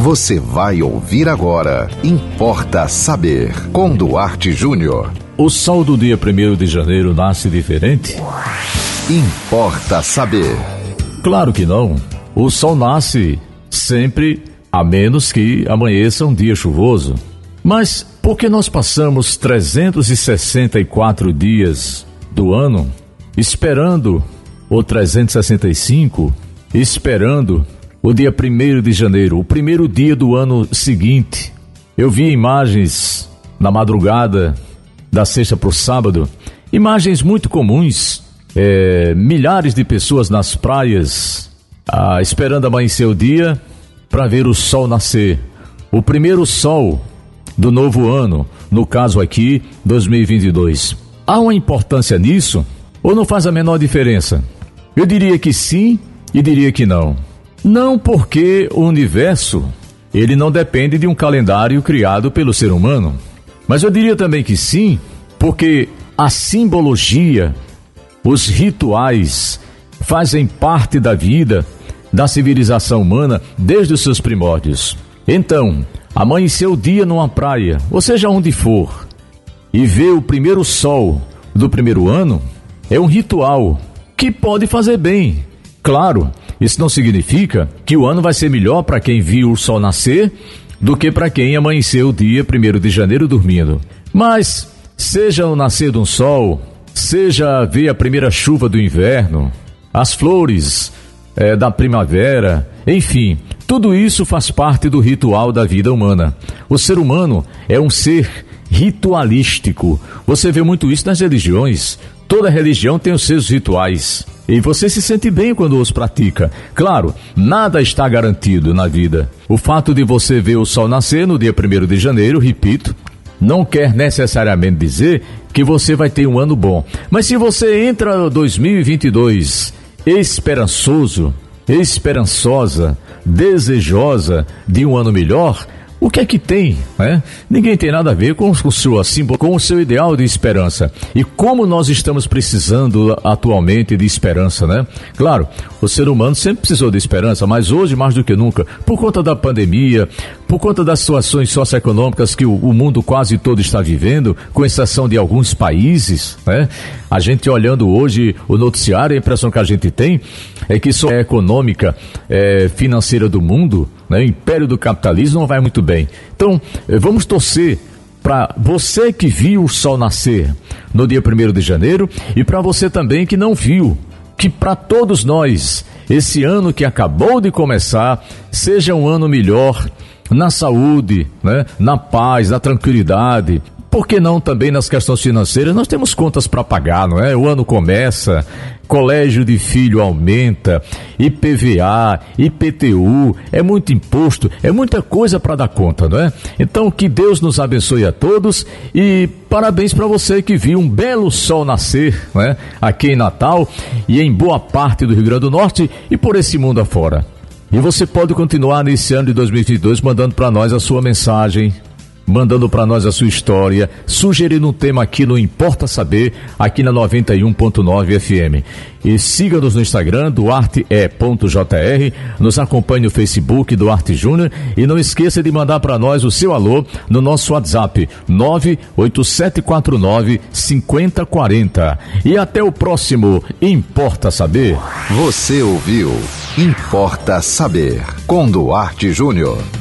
Você vai ouvir agora. Importa saber. Com Duarte Júnior. O sol do dia 1 de janeiro nasce diferente? Importa saber. Claro que não. O sol nasce sempre, a menos que amanheça um dia chuvoso. Mas por que nós passamos 364 dias do ano esperando, ou 365, esperando o dia 1 de janeiro, o primeiro dia do ano seguinte. Eu vi imagens na madrugada da sexta para o sábado, imagens muito comuns, é, milhares de pessoas nas praias, ah, esperando amanhecer o dia para ver o sol nascer. O primeiro sol do novo ano, no caso aqui, 2022. Há uma importância nisso ou não faz a menor diferença? Eu diria que sim e diria que não. Não porque o universo, ele não depende de um calendário criado pelo ser humano. Mas eu diria também que sim, porque a simbologia, os rituais fazem parte da vida da civilização humana desde os seus primórdios. Então, amanhecer o dia numa praia, ou seja onde for, e ver o primeiro sol do primeiro ano, é um ritual que pode fazer bem. Claro, isso não significa que o ano vai ser melhor para quem viu o sol nascer do que para quem amanheceu o dia 1 de janeiro dormindo. Mas, seja o nascer de um sol, seja ver a primeira chuva do inverno, as flores é, da primavera, enfim, tudo isso faz parte do ritual da vida humana. O ser humano é um ser ritualístico. Você vê muito isso nas religiões. Toda religião tem os seus rituais. E você se sente bem quando os pratica. Claro, nada está garantido na vida. O fato de você ver o sol nascer no dia 1 de janeiro, repito, não quer necessariamente dizer que você vai ter um ano bom. Mas se você entra 2022 esperançoso, esperançosa, desejosa de um ano melhor, o que é que tem? Né? Ninguém tem nada a ver com o, seu, com o seu ideal de esperança. E como nós estamos precisando atualmente de esperança, né? Claro, o ser humano sempre precisou de esperança, mas hoje mais do que nunca, por conta da pandemia, por conta das situações socioeconômicas que o, o mundo quase todo está vivendo, com exceção de alguns países, né? A gente olhando hoje o noticiário, a impressão que a gente tem é que só a econômica, é, financeira do mundo né? O império do capitalismo não vai muito bem. Então, eh, vamos torcer para você que viu o sol nascer no dia 1 de janeiro e para você também que não viu, que para todos nós esse ano que acabou de começar seja um ano melhor na saúde, né? na paz, na tranquilidade, por que não também nas questões financeiras? Nós temos contas para pagar, não é? O ano começa, colégio de filho aumenta, IPVA, IPTU, é muito imposto, é muita coisa para dar conta, não é? Então que Deus nos abençoe a todos e parabéns para você que viu um belo sol nascer, não é? Aqui em Natal e em boa parte do Rio Grande do Norte e por esse mundo afora. E você pode continuar nesse ano de 2022 mandando para nós a sua mensagem, mandando para nós a sua história, sugerindo um tema aqui no Importa Saber, aqui na 91.9 FM. E siga-nos no Instagram, duarte.jr, nos acompanhe no Facebook, Duarte Júnior, e não esqueça de mandar para nós o seu alô no nosso WhatsApp, 98749 5040. E até o próximo Importa Saber. Você ouviu Importa Saber, com Duarte Júnior.